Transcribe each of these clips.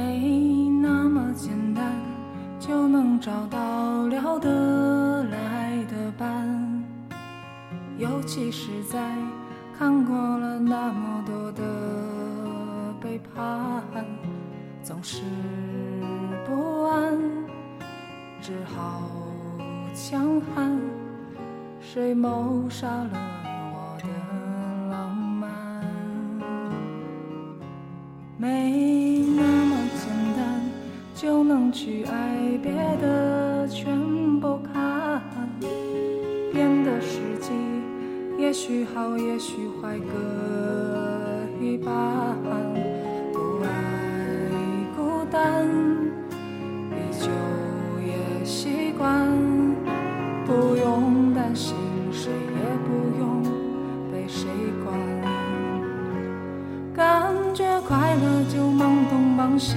没那么简单就能找到聊得来的伴。尤其是在看过了那么多的背叛总是不安只好强悍。谁谋杀了就能去爱，别的全不看。变的时机，也许好，也许坏，各一半。不爱孤单，依旧也习惯。不用担心，谁也不用被谁管。感觉快乐就忙东忙西，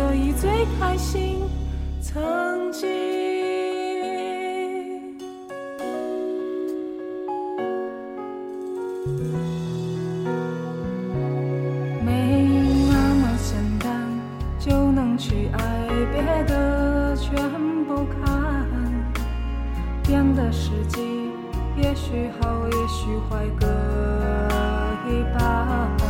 所以最开心。曾经。没那么简单就能去爱，别的全不看。变的时机，也许好，也许坏，各一半。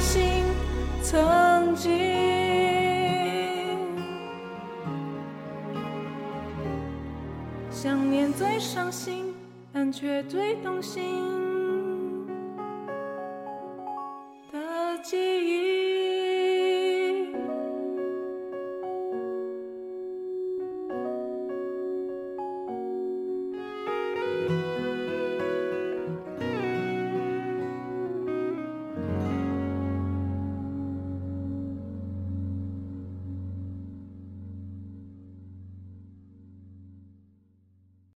心。曾经，想念最伤心，但却最动心。